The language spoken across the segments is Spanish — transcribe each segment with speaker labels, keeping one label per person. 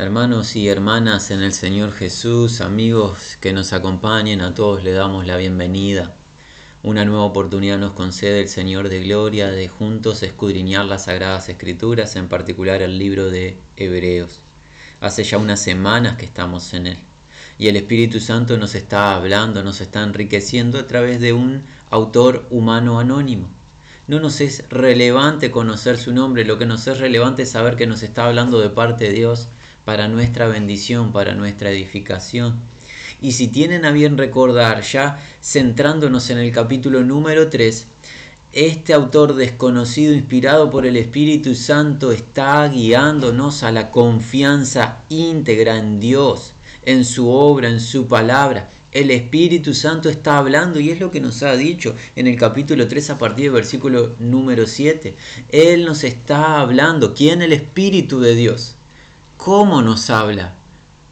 Speaker 1: Hermanos y hermanas en el Señor Jesús, amigos que nos acompañen, a todos le damos la bienvenida. Una nueva oportunidad nos concede el Señor de Gloria de juntos escudriñar las Sagradas Escrituras, en particular el libro de Hebreos. Hace ya unas semanas que estamos en él y el Espíritu Santo nos está hablando, nos está enriqueciendo a través de un autor humano anónimo. No nos es relevante conocer su nombre, lo que nos es relevante es saber que nos está hablando de parte de Dios para nuestra bendición, para nuestra edificación. Y si tienen a bien recordar, ya centrándonos en el capítulo número 3, este autor desconocido, inspirado por el Espíritu Santo, está guiándonos a la confianza íntegra en Dios, en su obra, en su palabra. El Espíritu Santo está hablando y es lo que nos ha dicho en el capítulo 3 a partir del versículo número 7. Él nos está hablando. ¿Quién? El Espíritu de Dios. ¿Cómo nos habla?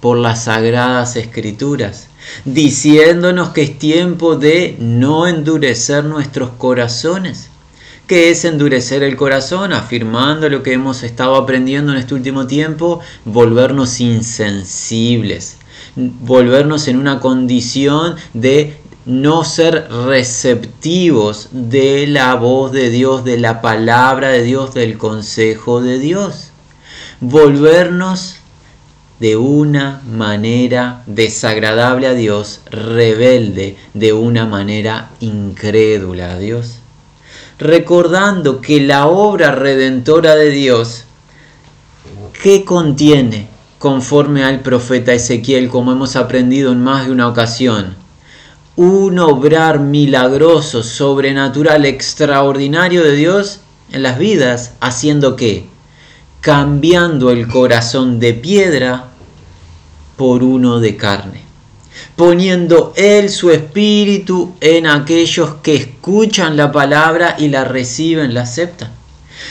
Speaker 1: Por las sagradas escrituras, diciéndonos que es tiempo de no endurecer nuestros corazones. ¿Qué es endurecer el corazón? Afirmando lo que hemos estado aprendiendo en este último tiempo, volvernos insensibles, volvernos en una condición de no ser receptivos de la voz de Dios, de la palabra de Dios, del consejo de Dios volvernos de una manera desagradable a Dios, rebelde de una manera incrédula a Dios. Recordando que la obra redentora de Dios, ¿qué contiene? Conforme al profeta Ezequiel, como hemos aprendido en más de una ocasión, un obrar milagroso, sobrenatural, extraordinario de Dios en las vidas, haciendo qué? Cambiando el corazón de piedra por uno de carne, poniendo Él su espíritu en aquellos que escuchan la palabra y la reciben, la aceptan.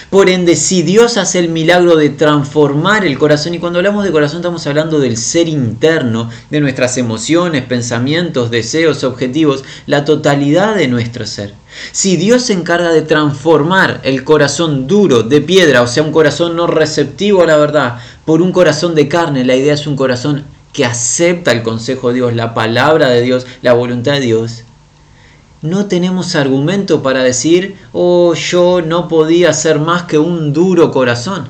Speaker 1: Por ende, si Dios hace el milagro de transformar el corazón, y cuando hablamos de corazón estamos hablando del ser interno, de nuestras emociones, pensamientos, deseos, objetivos, la totalidad de nuestro ser. Si Dios se encarga de transformar el corazón duro de piedra, o sea, un corazón no receptivo a la verdad, por un corazón de carne, la idea es un corazón que acepta el consejo de Dios, la palabra de Dios, la voluntad de Dios, no tenemos argumento para decir, oh, yo no podía ser más que un duro corazón.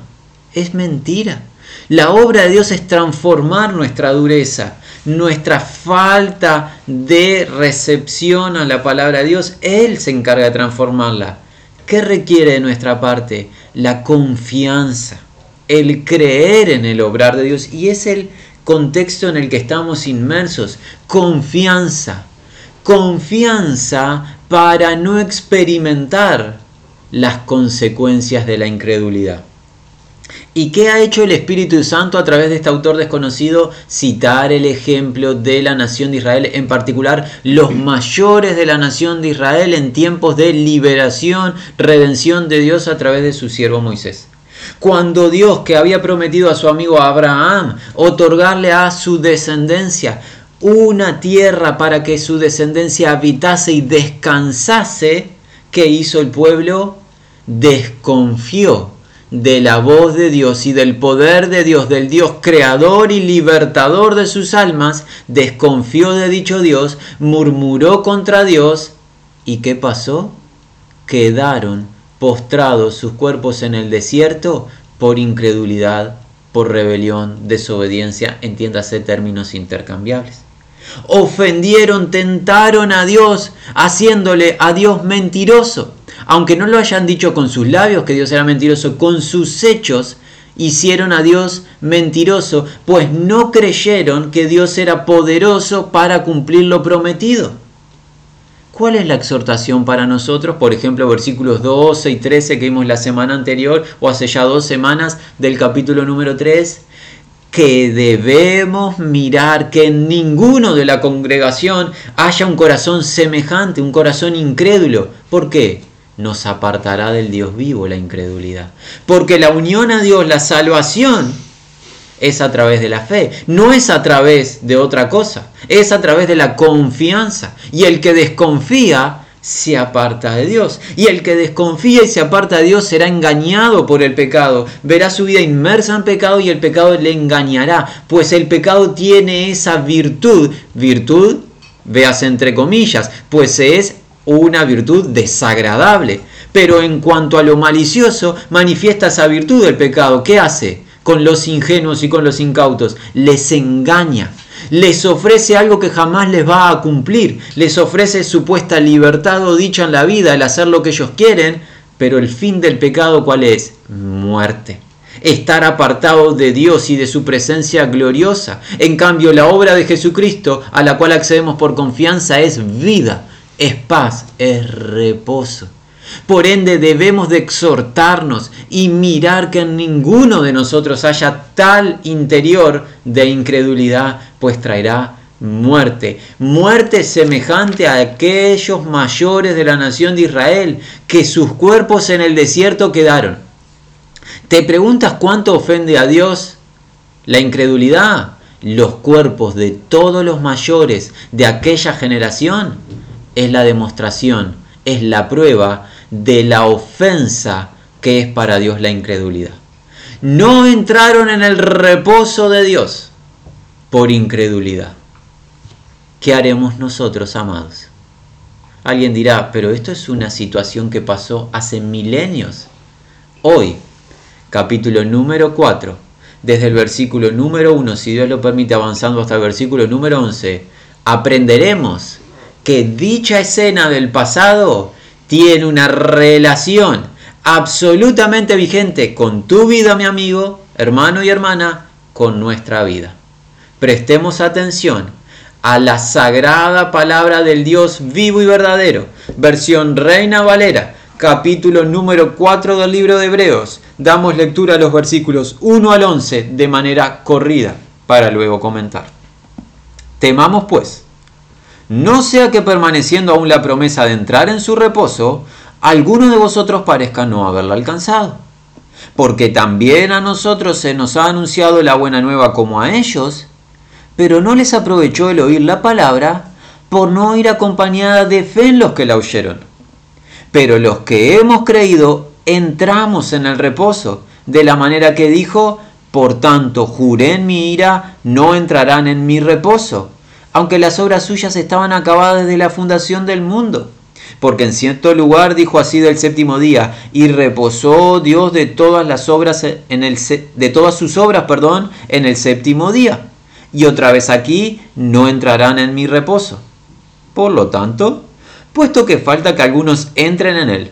Speaker 1: Es mentira. La obra de Dios es transformar nuestra dureza, nuestra falta de recepción a la palabra de Dios. Él se encarga de transformarla. ¿Qué requiere de nuestra parte? La confianza, el creer en el obrar de Dios. Y es el contexto en el que estamos inmersos. Confianza confianza para no experimentar las consecuencias de la incredulidad. ¿Y qué ha hecho el Espíritu Santo a través de este autor desconocido? Citar el ejemplo de la nación de Israel, en particular los mayores de la nación de Israel en tiempos de liberación, redención de Dios a través de su siervo Moisés. Cuando Dios, que había prometido a su amigo Abraham otorgarle a su descendencia una tierra para que su descendencia habitase y descansase, ¿qué hizo el pueblo? Desconfió de la voz de Dios y del poder de Dios, del Dios creador y libertador de sus almas, desconfió de dicho Dios, murmuró contra Dios y ¿qué pasó? Quedaron postrados sus cuerpos en el desierto por incredulidad, por rebelión, desobediencia, entiéndase términos intercambiables ofendieron, tentaron a Dios, haciéndole a Dios mentiroso. Aunque no lo hayan dicho con sus labios que Dios era mentiroso, con sus hechos hicieron a Dios mentiroso, pues no creyeron que Dios era poderoso para cumplir lo prometido. ¿Cuál es la exhortación para nosotros? Por ejemplo, versículos 12 y 13 que vimos la semana anterior o hace ya dos semanas del capítulo número 3 que debemos mirar que en ninguno de la congregación haya un corazón semejante, un corazón incrédulo. ¿Por qué? Nos apartará del Dios vivo la incredulidad. Porque la unión a Dios, la salvación, es a través de la fe, no es a través de otra cosa, es a través de la confianza. Y el que desconfía se aparta de Dios. Y el que desconfía y se aparta de Dios será engañado por el pecado. Verá su vida inmersa en pecado y el pecado le engañará. Pues el pecado tiene esa virtud. Virtud, veas entre comillas, pues es una virtud desagradable. Pero en cuanto a lo malicioso, manifiesta esa virtud del pecado. ¿Qué hace con los ingenuos y con los incautos? Les engaña les ofrece algo que jamás les va a cumplir, les ofrece supuesta libertad o dicha en la vida, el hacer lo que ellos quieren, pero el fin del pecado cuál es? Muerte. Estar apartado de Dios y de su presencia gloriosa. En cambio, la obra de Jesucristo, a la cual accedemos por confianza, es vida, es paz, es reposo. Por ende debemos de exhortarnos y mirar que en ninguno de nosotros haya tal interior de incredulidad, pues traerá muerte, muerte semejante a aquellos mayores de la nación de Israel, que sus cuerpos en el desierto quedaron. ¿Te preguntas cuánto ofende a Dios la incredulidad? Los cuerpos de todos los mayores de aquella generación es la demostración, es la prueba de la ofensa que es para Dios la incredulidad. No entraron en el reposo de Dios por incredulidad. ¿Qué haremos nosotros, amados? Alguien dirá, pero esto es una situación que pasó hace milenios. Hoy, capítulo número 4, desde el versículo número 1, si Dios lo permite, avanzando hasta el versículo número 11, aprenderemos que dicha escena del pasado tiene una relación absolutamente vigente con tu vida, mi amigo, hermano y hermana, con nuestra vida. Prestemos atención a la sagrada palabra del Dios vivo y verdadero, versión Reina Valera, capítulo número 4 del libro de Hebreos. Damos lectura a los versículos 1 al 11 de manera corrida para luego comentar. Temamos pues no sea que permaneciendo aún la promesa de entrar en su reposo, alguno de vosotros parezca no haberla alcanzado. Porque también a nosotros se nos ha anunciado la buena nueva como a ellos, pero no les aprovechó el oír la palabra por no ir acompañada de fe en los que la oyeron. Pero los que hemos creído entramos en el reposo, de la manera que dijo, por tanto juré en mi ira, no entrarán en mi reposo aunque las obras suyas estaban acabadas desde la fundación del mundo. Porque en cierto lugar dijo así del séptimo día, y reposó Dios de todas las obras de todas sus obras, perdón, en el séptimo día. Y otra vez aquí no entrarán en mi reposo. Por lo tanto, puesto que falta que algunos entren en él,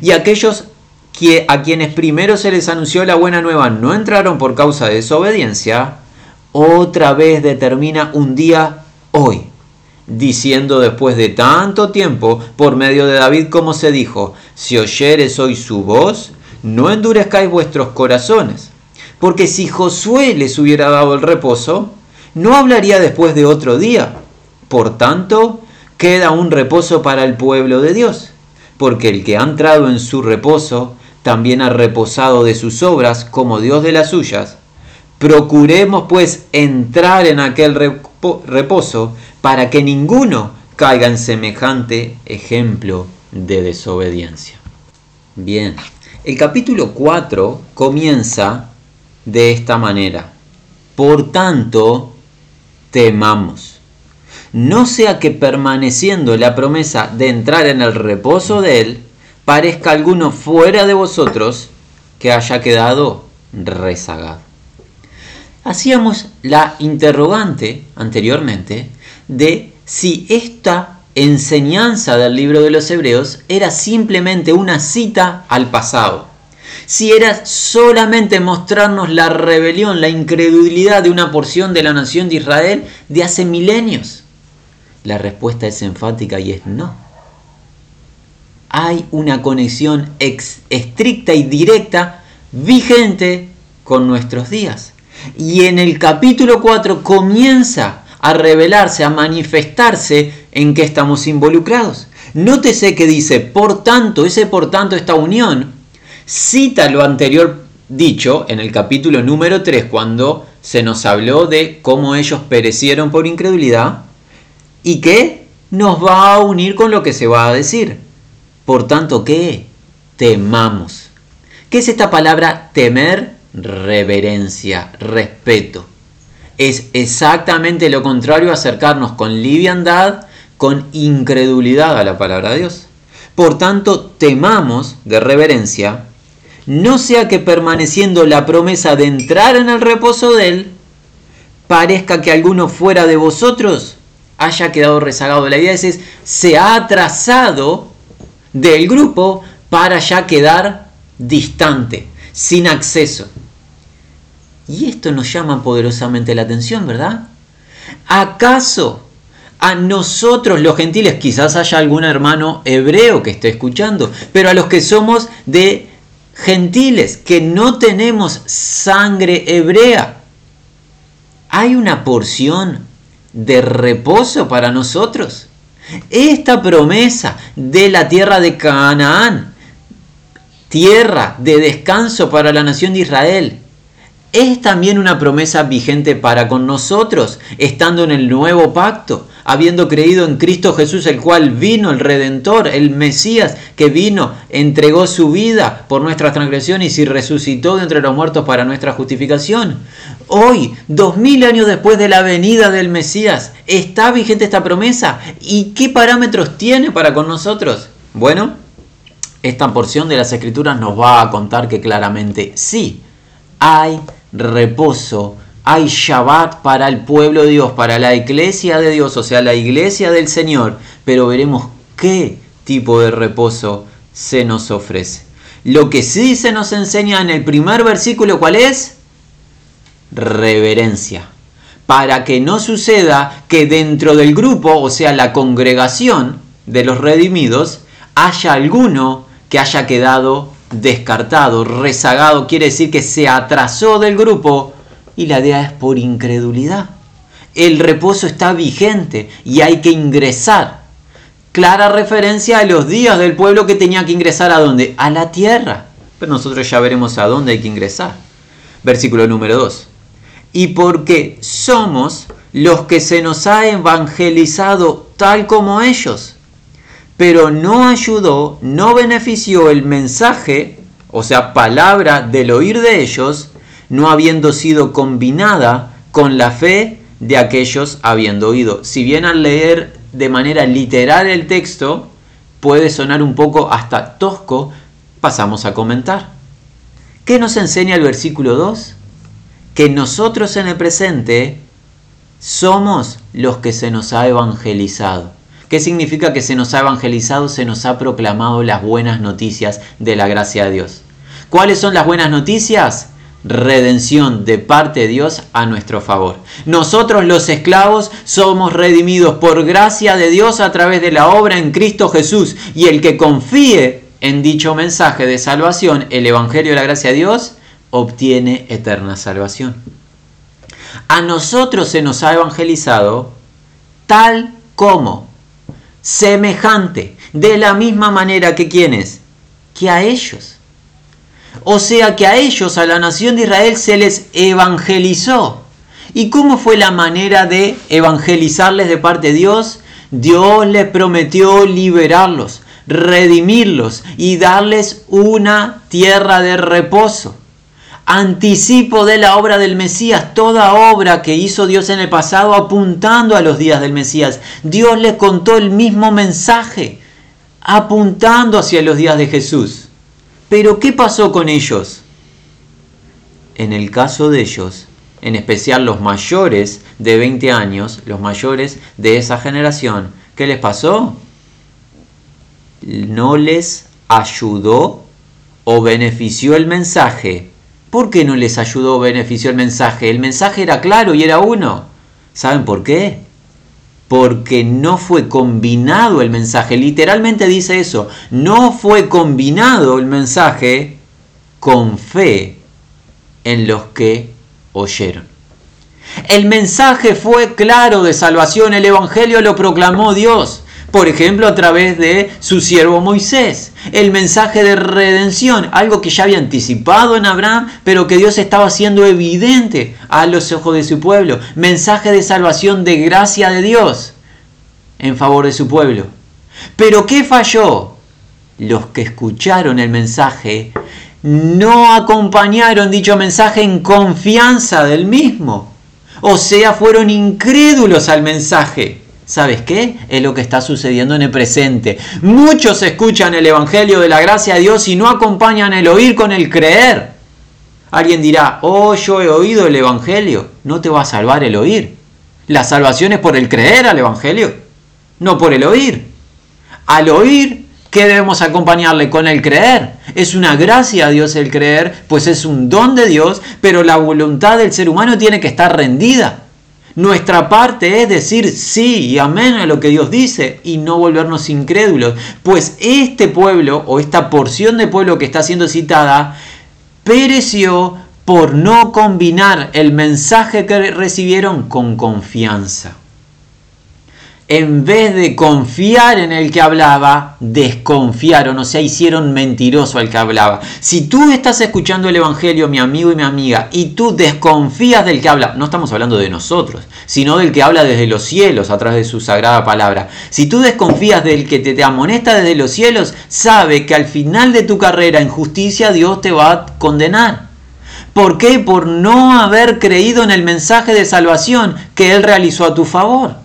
Speaker 1: y aquellos que a quienes primero se les anunció la buena nueva no entraron por causa de desobediencia, otra vez determina un día hoy, diciendo después de tanto tiempo, por medio de David, como se dijo, si oyeres hoy su voz, no endurezcáis vuestros corazones. Porque si Josué les hubiera dado el reposo, no hablaría después de otro día. Por tanto, queda un reposo para el pueblo de Dios, porque el que ha entrado en su reposo, también ha reposado de sus obras como Dios de las suyas. Procuremos pues entrar en aquel reposo para que ninguno caiga en semejante ejemplo de desobediencia. Bien, el capítulo 4 comienza de esta manera. Por tanto, temamos. No sea que permaneciendo la promesa de entrar en el reposo de Él, parezca alguno fuera de vosotros que haya quedado rezagado hacíamos la interrogante anteriormente de si esta enseñanza del libro de los Hebreos era simplemente una cita al pasado, si era solamente mostrarnos la rebelión, la incredulidad de una porción de la nación de Israel de hace milenios. La respuesta es enfática y es no. Hay una conexión estricta y directa vigente con nuestros días. Y en el capítulo 4 comienza a revelarse, a manifestarse en que estamos involucrados. Nótese que dice, por tanto, ese por tanto, esta unión, cita lo anterior dicho en el capítulo número 3, cuando se nos habló de cómo ellos perecieron por incredulidad y que nos va a unir con lo que se va a decir. Por tanto, ¿qué? Temamos. ¿Qué es esta palabra temer? Reverencia, respeto. Es exactamente lo contrario a acercarnos con liviandad, con incredulidad a la palabra de Dios. Por tanto, temamos de reverencia, no sea que permaneciendo la promesa de entrar en el reposo de Él, parezca que alguno fuera de vosotros haya quedado rezagado. La idea es, se ha atrasado del grupo para ya quedar distante, sin acceso. Y esto nos llama poderosamente la atención, ¿verdad? ¿Acaso a nosotros los gentiles, quizás haya algún hermano hebreo que esté escuchando, pero a los que somos de gentiles, que no tenemos sangre hebrea, hay una porción de reposo para nosotros. Esta promesa de la tierra de Canaán, tierra de descanso para la nación de Israel, es también una promesa vigente para con nosotros, estando en el nuevo pacto habiendo creído en Cristo Jesús, el cual vino, el Redentor, el Mesías, que vino, entregó su vida por nuestras transgresiones y resucitó de entre los muertos para nuestra justificación. Hoy, dos mil años después de la venida del Mesías, ¿está vigente esta promesa? ¿Y qué parámetros tiene para con nosotros? Bueno, esta porción de las Escrituras nos va a contar que claramente sí, hay reposo hay Shabbat para el pueblo de Dios, para la iglesia de Dios, o sea, la iglesia del Señor, pero veremos qué tipo de reposo se nos ofrece. Lo que sí se nos enseña en el primer versículo, ¿cuál es? Reverencia. Para que no suceda que dentro del grupo, o sea, la congregación de los redimidos, haya alguno que haya quedado descartado, rezagado, quiere decir que se atrasó del grupo y la idea es por incredulidad. El reposo está vigente y hay que ingresar. Clara referencia a los días del pueblo que tenía que ingresar a dónde? A la tierra. Pero nosotros ya veremos a dónde hay que ingresar. Versículo número 2. Y porque somos los que se nos ha evangelizado tal como ellos. Pero no ayudó, no benefició el mensaje, o sea, palabra del oír de ellos, no habiendo sido combinada con la fe de aquellos habiendo oído. Si bien al leer de manera literal el texto puede sonar un poco hasta tosco, pasamos a comentar. ¿Qué nos enseña el versículo 2? Que nosotros en el presente somos los que se nos ha evangelizado. ¿Qué significa que se nos ha evangelizado? Se nos ha proclamado las buenas noticias de la gracia de Dios. ¿Cuáles son las buenas noticias? redención de parte de Dios a nuestro favor. Nosotros los esclavos somos redimidos por gracia de Dios a través de la obra en Cristo Jesús y el que confíe en dicho mensaje de salvación, el Evangelio de la gracia de Dios, obtiene eterna salvación. A nosotros se nos ha evangelizado tal como, semejante, de la misma manera que quienes, que a ellos o sea que a ellos, a la nación de Israel, se les evangelizó. ¿Y cómo fue la manera de evangelizarles de parte de Dios? Dios les prometió liberarlos, redimirlos y darles una tierra de reposo. Anticipo de la obra del Mesías, toda obra que hizo Dios en el pasado apuntando a los días del Mesías. Dios les contó el mismo mensaje, apuntando hacia los días de Jesús. Pero ¿qué pasó con ellos? En el caso de ellos, en especial los mayores de 20 años, los mayores de esa generación, ¿qué les pasó? No les ayudó o benefició el mensaje. ¿Por qué no les ayudó o benefició el mensaje? El mensaje era claro y era uno. ¿Saben por qué? porque no fue combinado el mensaje. Literalmente dice eso, no fue combinado el mensaje con fe en los que oyeron. El mensaje fue claro de salvación, el Evangelio lo proclamó Dios, por ejemplo a través de su siervo Moisés. El mensaje de redención, algo que ya había anticipado en Abraham, pero que Dios estaba haciendo evidente a los ojos de su pueblo. Mensaje de salvación de gracia de Dios. en favor de su pueblo. Pero ¿qué falló? Los que escucharon el mensaje no acompañaron dicho mensaje en confianza del mismo. O sea, fueron incrédulos al mensaje. ¿Sabes qué? Es lo que está sucediendo en el presente. Muchos escuchan el Evangelio de la gracia de Dios y no acompañan el oír con el creer. Alguien dirá, oh, yo he oído el Evangelio. No te va a salvar el oír. La salvación es por el creer al Evangelio, no por el oír. Al oír, ¿qué debemos acompañarle con el creer? Es una gracia a Dios el creer, pues es un don de Dios, pero la voluntad del ser humano tiene que estar rendida. Nuestra parte es decir sí y amén a lo que Dios dice y no volvernos incrédulos, pues este pueblo o esta porción de pueblo que está siendo citada pereció por no combinar el mensaje que recibieron con confianza en vez de confiar en el que hablaba, desconfiaron, o sea, hicieron mentiroso al que hablaba. Si tú estás escuchando el Evangelio, mi amigo y mi amiga, y tú desconfías del que habla, no estamos hablando de nosotros, sino del que habla desde los cielos a través de su sagrada palabra. Si tú desconfías del que te, te amonesta desde los cielos, sabe que al final de tu carrera en justicia Dios te va a condenar. ¿Por qué? Por no haber creído en el mensaje de salvación que Él realizó a tu favor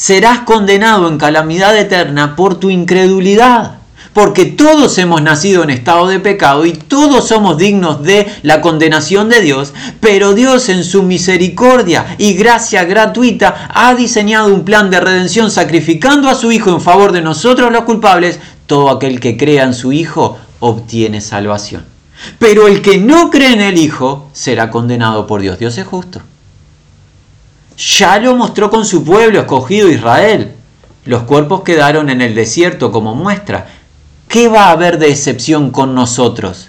Speaker 1: serás condenado en calamidad eterna por tu incredulidad. Porque todos hemos nacido en estado de pecado y todos somos dignos de la condenación de Dios, pero Dios en su misericordia y gracia gratuita ha diseñado un plan de redención sacrificando a su Hijo en favor de nosotros los culpables. Todo aquel que crea en su Hijo obtiene salvación. Pero el que no cree en el Hijo será condenado por Dios. Dios es justo ya lo mostró con su pueblo escogido Israel. Los cuerpos quedaron en el desierto como muestra. ¿Qué va a haber de excepción con nosotros?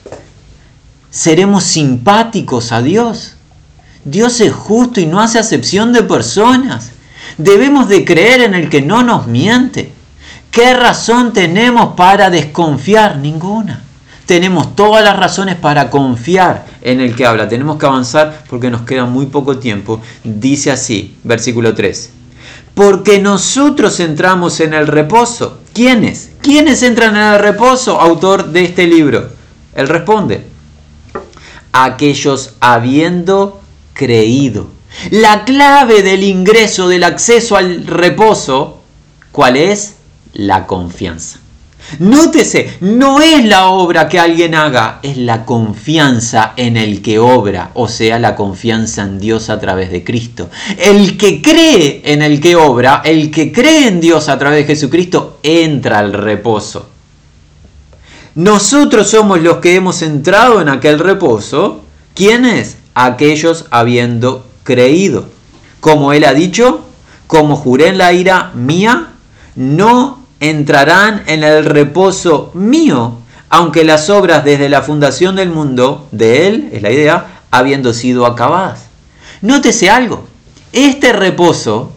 Speaker 1: ¿Seremos simpáticos a Dios? Dios es justo y no hace acepción de personas. Debemos de creer en el que no nos miente. ¿Qué razón tenemos para desconfiar? Ninguna tenemos todas las razones para confiar en el que habla. Tenemos que avanzar porque nos queda muy poco tiempo. Dice así, versículo 3. Porque nosotros entramos en el reposo. ¿Quiénes? ¿Quiénes entran en el reposo? Autor de este libro. Él responde. Aquellos habiendo creído. La clave del ingreso, del acceso al reposo, ¿cuál es? La confianza. Nótese, no es la obra que alguien haga, es la confianza en el que obra, o sea, la confianza en Dios a través de Cristo. El que cree en el que obra, el que cree en Dios a través de Jesucristo, entra al reposo. Nosotros somos los que hemos entrado en aquel reposo. ¿Quiénes? Aquellos habiendo creído. Como él ha dicho, como juré en la ira mía, no entrarán en el reposo mío, aunque las obras desde la fundación del mundo, de Él, es la idea, habiendo sido acabadas. Nótese algo, este reposo,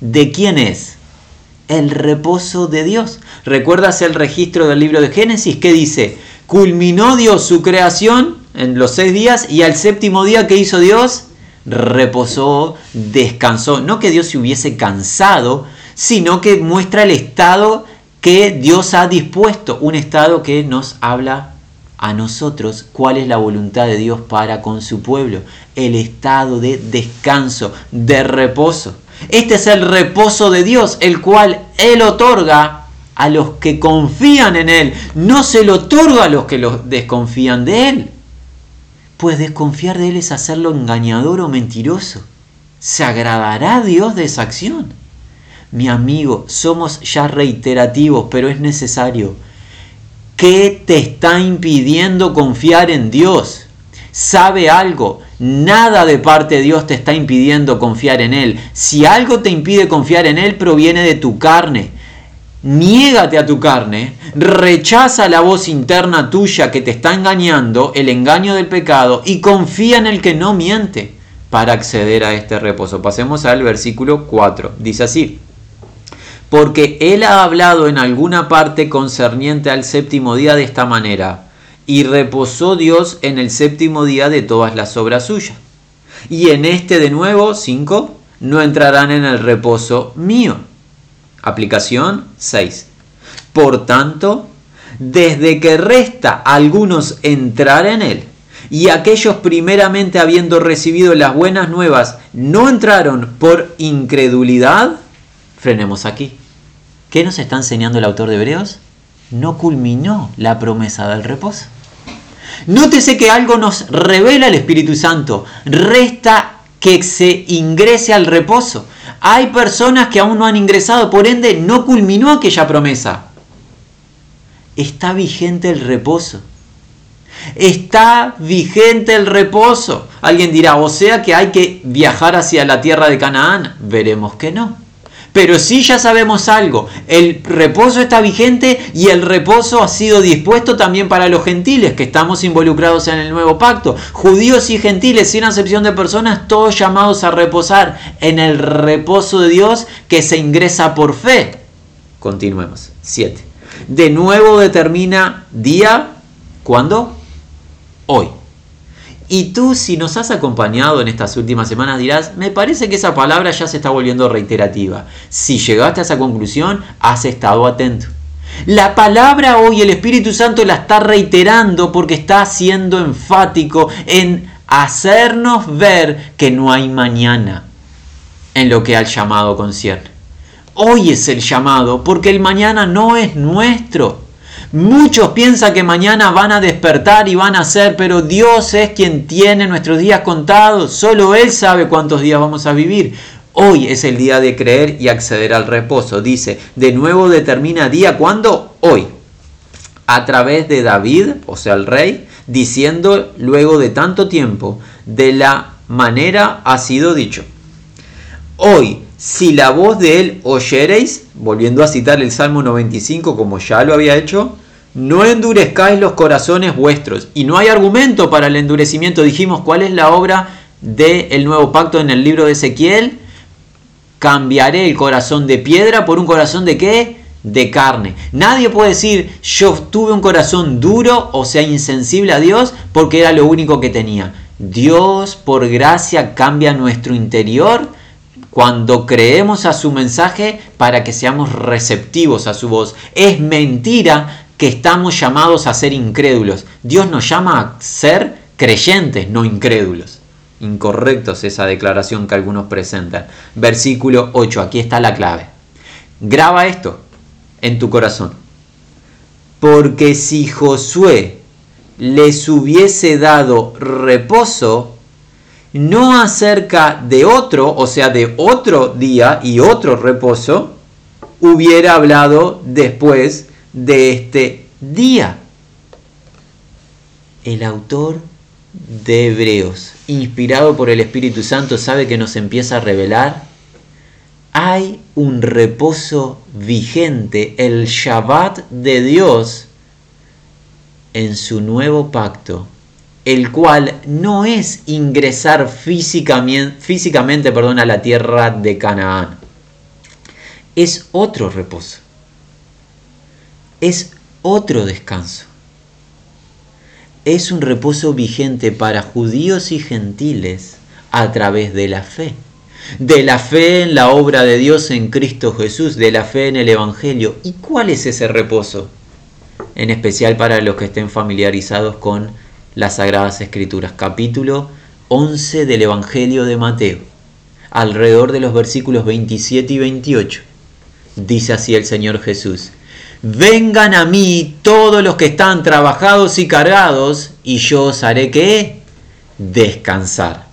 Speaker 1: ¿de quién es? El reposo de Dios. ¿Recuerdas el registro del libro de Génesis que dice, culminó Dios su creación en los seis días y al séptimo día que hizo Dios, reposó, descansó. No que Dios se hubiese cansado, sino que muestra el estado que Dios ha dispuesto, un estado que nos habla a nosotros cuál es la voluntad de Dios para con su pueblo, el estado de descanso, de reposo. Este es el reposo de Dios, el cual Él otorga a los que confían en Él, no se lo otorga a los que los desconfían de Él. Pues desconfiar de Él es hacerlo engañador o mentiroso. ¿Se agradará Dios de esa acción? Mi amigo, somos ya reiterativos, pero es necesario. ¿Qué te está impidiendo confiar en Dios? ¿Sabe algo? Nada de parte de Dios te está impidiendo confiar en Él. Si algo te impide confiar en Él, proviene de tu carne. Niégate a tu carne, rechaza la voz interna tuya que te está engañando, el engaño del pecado, y confía en el que no miente para acceder a este reposo. Pasemos al versículo 4. Dice así porque él ha hablado en alguna parte concerniente al séptimo día de esta manera, y reposó Dios en el séptimo día de todas las obras suyas. Y en este de nuevo, 5, no entrarán en el reposo mío. Aplicación 6. Por tanto, desde que resta algunos entrar en él, y aquellos primeramente habiendo recibido las buenas nuevas no entraron por incredulidad, frenemos aquí. ¿Qué nos está enseñando el autor de Hebreos? No culminó la promesa del reposo. Nótese que algo nos revela el Espíritu Santo. Resta que se ingrese al reposo. Hay personas que aún no han ingresado, por ende no culminó aquella promesa. Está vigente el reposo. Está vigente el reposo. Alguien dirá, o sea que hay que viajar hacia la tierra de Canaán. Veremos que no. Pero sí ya sabemos algo, el reposo está vigente y el reposo ha sido dispuesto también para los gentiles, que estamos involucrados en el nuevo pacto. Judíos y gentiles, sin acepción de personas, todos llamados a reposar en el reposo de Dios que se ingresa por fe. Continuemos. 7. De nuevo determina día, ¿cuándo? Hoy. Y tú, si nos has acompañado en estas últimas semanas, dirás, me parece que esa palabra ya se está volviendo reiterativa. Si llegaste a esa conclusión, has estado atento. La palabra hoy el Espíritu Santo la está reiterando porque está siendo enfático en hacernos ver que no hay mañana en lo que al llamado concierne. Hoy es el llamado porque el mañana no es nuestro. Muchos piensan que mañana van a despertar y van a ser, pero Dios es quien tiene nuestros días contados. Solo Él sabe cuántos días vamos a vivir. Hoy es el día de creer y acceder al reposo. Dice, de nuevo determina día, ¿cuándo? Hoy. A través de David, o sea, el rey, diciendo luego de tanto tiempo, de la manera ha sido dicho. Hoy, si la voz de él oyereis, volviendo a citar el Salmo 95 como ya lo había hecho, no endurezcáis los corazones vuestros. Y no hay argumento para el endurecimiento. Dijimos, ¿cuál es la obra del nuevo pacto en el libro de Ezequiel? Cambiaré el corazón de piedra por un corazón de qué? De carne. Nadie puede decir, yo tuve un corazón duro, o sea, insensible a Dios, porque era lo único que tenía. Dios, por gracia, cambia nuestro interior cuando creemos a su mensaje para que seamos receptivos a su voz. Es mentira que estamos llamados a ser incrédulos. Dios nos llama a ser creyentes, no incrédulos. Incorrectos esa declaración que algunos presentan. Versículo 8, aquí está la clave. Graba esto en tu corazón. Porque si Josué les hubiese dado reposo, no acerca de otro, o sea, de otro día y otro reposo, hubiera hablado después de este día. El autor de Hebreos, inspirado por el Espíritu Santo, sabe que nos empieza a revelar. Hay un reposo vigente, el Shabbat de Dios, en su nuevo pacto, el cual no es ingresar físicamente, físicamente a la tierra de Canaán. Es otro reposo es otro descanso. Es un reposo vigente para judíos y gentiles a través de la fe. De la fe en la obra de Dios en Cristo Jesús, de la fe en el Evangelio. ¿Y cuál es ese reposo? En especial para los que estén familiarizados con las Sagradas Escrituras. Capítulo 11 del Evangelio de Mateo, alrededor de los versículos 27 y 28. Dice así el Señor Jesús. Vengan a mí todos los que están trabajados y cargados, y yo os haré que descansar.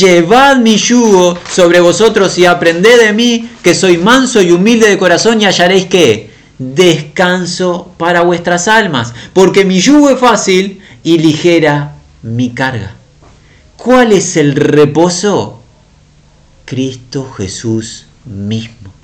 Speaker 1: Llevad mi yugo sobre vosotros y aprended de mí, que soy manso y humilde de corazón, y hallaréis que descanso para vuestras almas, porque mi yugo es fácil y ligera mi carga. ¿Cuál es el reposo? Cristo Jesús mismo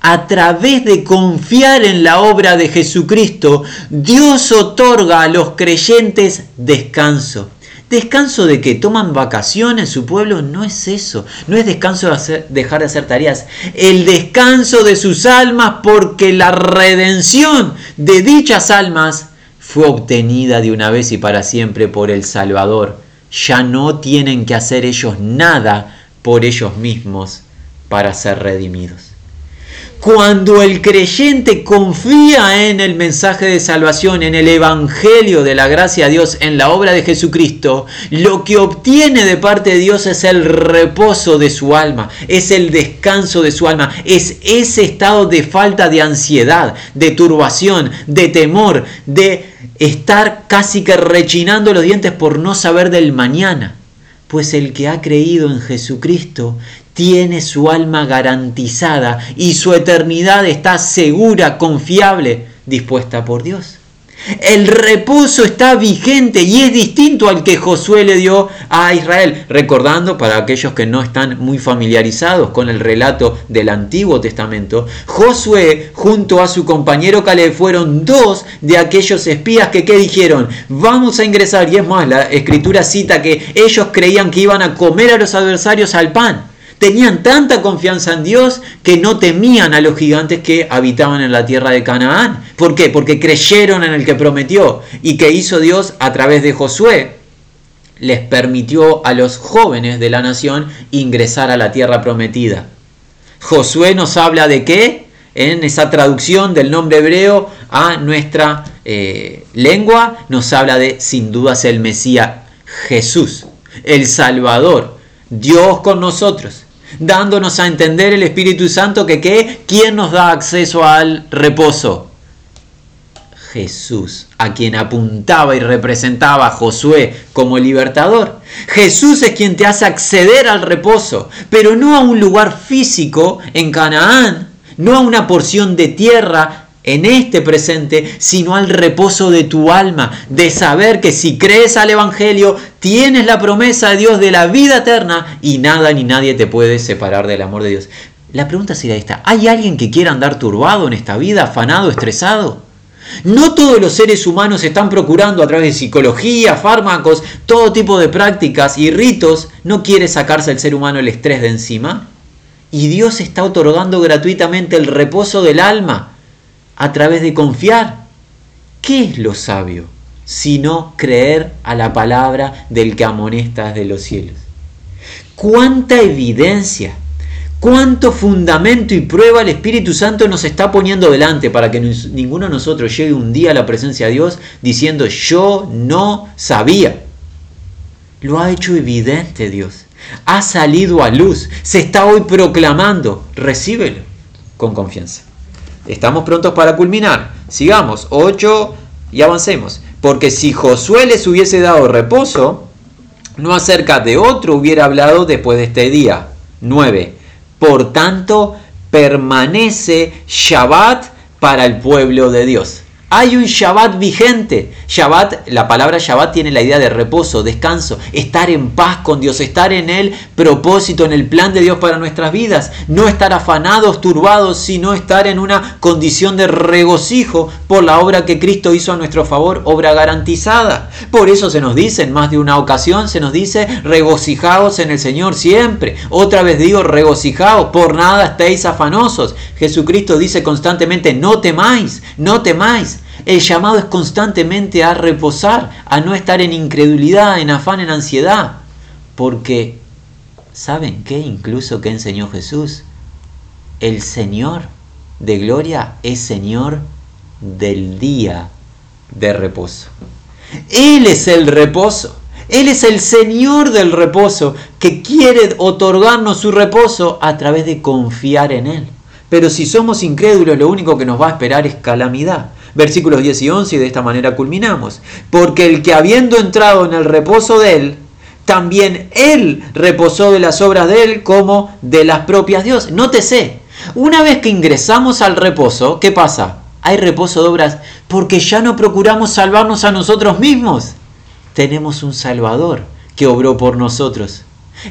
Speaker 1: a través de confiar en la obra de Jesucristo, Dios otorga a los creyentes descanso. ¿Descanso de que toman vacaciones su pueblo? No es eso. No es descanso de dejar de hacer tareas. El descanso de sus almas porque la redención de dichas almas fue obtenida de una vez y para siempre por el Salvador. Ya no tienen que hacer ellos nada por ellos mismos para ser redimidos. Cuando el creyente confía en el mensaje de salvación, en el Evangelio de la gracia de Dios, en la obra de Jesucristo, lo que obtiene de parte de Dios es el reposo de su alma, es el descanso de su alma, es ese estado de falta de ansiedad, de turbación, de temor, de estar casi que rechinando los dientes por no saber del mañana. Pues el que ha creído en Jesucristo tiene su alma garantizada y su eternidad está segura, confiable, dispuesta por Dios. El reposo está vigente y es distinto al que Josué le dio a Israel. Recordando para aquellos que no están muy familiarizados con el relato del Antiguo Testamento, Josué junto a su compañero Caleb fueron dos de aquellos espías que ¿qué dijeron? Vamos a ingresar. Y es más, la escritura cita que ellos creían que iban a comer a los adversarios al pan. Tenían tanta confianza en Dios que no temían a los gigantes que habitaban en la tierra de Canaán. ¿Por qué? Porque creyeron en el que prometió y que hizo Dios a través de Josué. Les permitió a los jóvenes de la nación ingresar a la tierra prometida. Josué nos habla de qué? En esa traducción del nombre hebreo a nuestra eh, lengua nos habla de, sin dudas, el Mesías Jesús, el Salvador, Dios con nosotros dándonos a entender el Espíritu Santo que ¿qué? ¿quién nos da acceso al reposo? Jesús, a quien apuntaba y representaba a Josué como libertador. Jesús es quien te hace acceder al reposo, pero no a un lugar físico en Canaán, no a una porción de tierra en este presente, sino al reposo de tu alma, de saber que si crees al Evangelio, tienes la promesa de Dios de la vida eterna y nada ni nadie te puede separar del amor de Dios. La pregunta sería esta, ¿hay alguien que quiera andar turbado en esta vida, afanado, estresado? No todos los seres humanos están procurando a través de psicología, fármacos, todo tipo de prácticas y ritos, ¿no quiere sacarse el ser humano el estrés de encima? Y Dios está otorgando gratuitamente el reposo del alma a través de confiar. ¿Qué es lo sabio? Sino creer a la palabra del que amonesta de los cielos. ¿Cuánta evidencia? ¿Cuánto fundamento y prueba el Espíritu Santo nos está poniendo delante para que ninguno de nosotros llegue un día a la presencia de Dios diciendo yo no sabía? Lo ha hecho evidente Dios. Ha salido a luz. Se está hoy proclamando. Recíbelo con confianza. Estamos prontos para culminar. Sigamos, 8 y avancemos. Porque si Josué les hubiese dado reposo, no acerca de otro hubiera hablado después de este día. 9. Por tanto, permanece Shabbat para el pueblo de Dios. Hay un Shabbat vigente. Shabbat, la palabra Shabbat tiene la idea de reposo, descanso, estar en paz con Dios, estar en el propósito, en el plan de Dios para nuestras vidas. No estar afanados, turbados, sino estar en una condición de regocijo por la obra que Cristo hizo a nuestro favor, obra garantizada. Por eso se nos dice en más de una ocasión, se nos dice regocijaos en el Señor siempre. Otra vez digo regocijaos, por nada estéis afanosos. Jesucristo dice constantemente, no temáis, no temáis. El llamado es constantemente a reposar, a no estar en incredulidad, en afán, en ansiedad. Porque, ¿saben qué? Incluso que enseñó Jesús. El Señor de gloria es Señor del día de reposo. Él es el reposo. Él es el Señor del reposo que quiere otorgarnos su reposo a través de confiar en Él. Pero si somos incrédulos, lo único que nos va a esperar es calamidad versículos 10 y 11, y de esta manera culminamos. Porque el que habiendo entrado en el reposo de él, también él reposó de las obras de él como de las propias Dios. Nótese, una vez que ingresamos al reposo, ¿qué pasa? Hay reposo de obras porque ya no procuramos salvarnos a nosotros mismos. Tenemos un Salvador que obró por nosotros.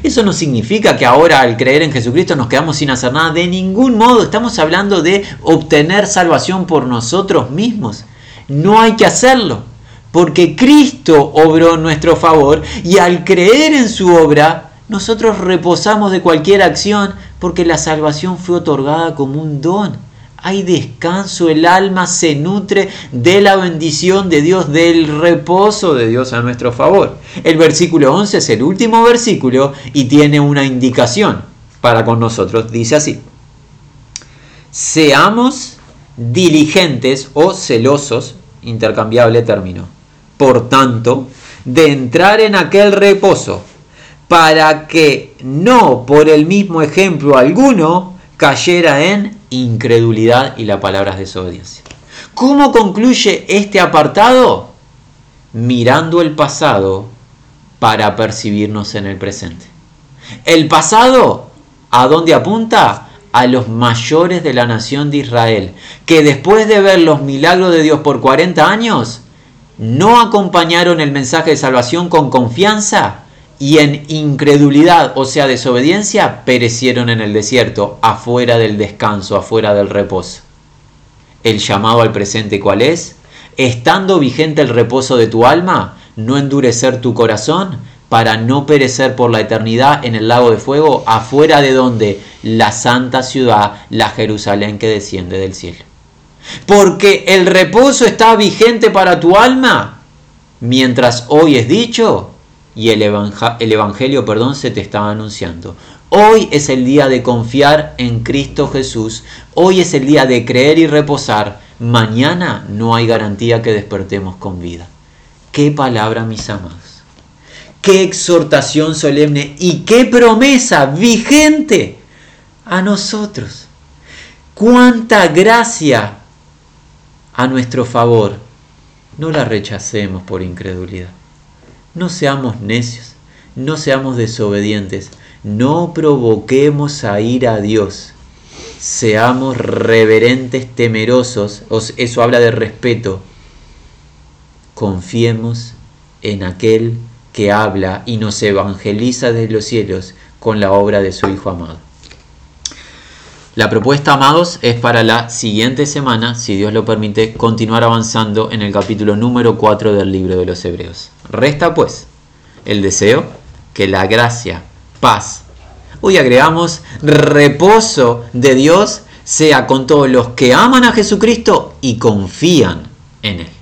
Speaker 1: Eso no significa que ahora al creer en Jesucristo nos quedamos sin hacer nada. De ningún modo estamos hablando de obtener salvación por nosotros mismos. No hay que hacerlo. Porque Cristo obró nuestro favor y al creer en su obra, nosotros reposamos de cualquier acción porque la salvación fue otorgada como un don hay descanso, el alma se nutre de la bendición de Dios, del reposo de Dios a nuestro favor. El versículo 11 es el último versículo y tiene una indicación para con nosotros. Dice así, seamos diligentes o celosos, intercambiable término. Por tanto, de entrar en aquel reposo, para que no por el mismo ejemplo alguno cayera en incredulidad y la palabra es desobediencia. ¿Cómo concluye este apartado? Mirando el pasado para percibirnos en el presente. El pasado, ¿a dónde apunta? A los mayores de la nación de Israel, que después de ver los milagros de Dios por 40 años, no acompañaron el mensaje de salvación con confianza y en incredulidad, o sea, desobediencia, perecieron en el desierto, afuera del descanso, afuera del reposo. El llamado al presente, ¿cuál es? Estando vigente el reposo de tu alma, no endurecer tu corazón, para no perecer por la eternidad en el lago de fuego, afuera de donde la santa ciudad, la Jerusalén que desciende del cielo. Porque el reposo está vigente para tu alma, mientras hoy es dicho y el, el evangelio, perdón, se te está anunciando. Hoy es el día de confiar en Cristo Jesús. Hoy es el día de creer y reposar. Mañana no hay garantía que despertemos con vida. Qué palabra, mis amados qué exhortación solemne y qué promesa vigente a nosotros. Cuánta gracia a nuestro favor. No la rechacemos por incredulidad. No seamos necios, no seamos desobedientes, no provoquemos a ir a Dios. Seamos reverentes, temerosos, eso habla de respeto. Confiemos en aquel que habla y nos evangeliza desde los cielos con la obra de su Hijo amado. La propuesta, amados, es para la siguiente semana, si Dios lo permite, continuar avanzando en el capítulo número 4 del libro de los Hebreos. Resta pues el deseo que la gracia, paz, hoy agregamos reposo de Dios sea con todos los que aman a Jesucristo y confían en Él.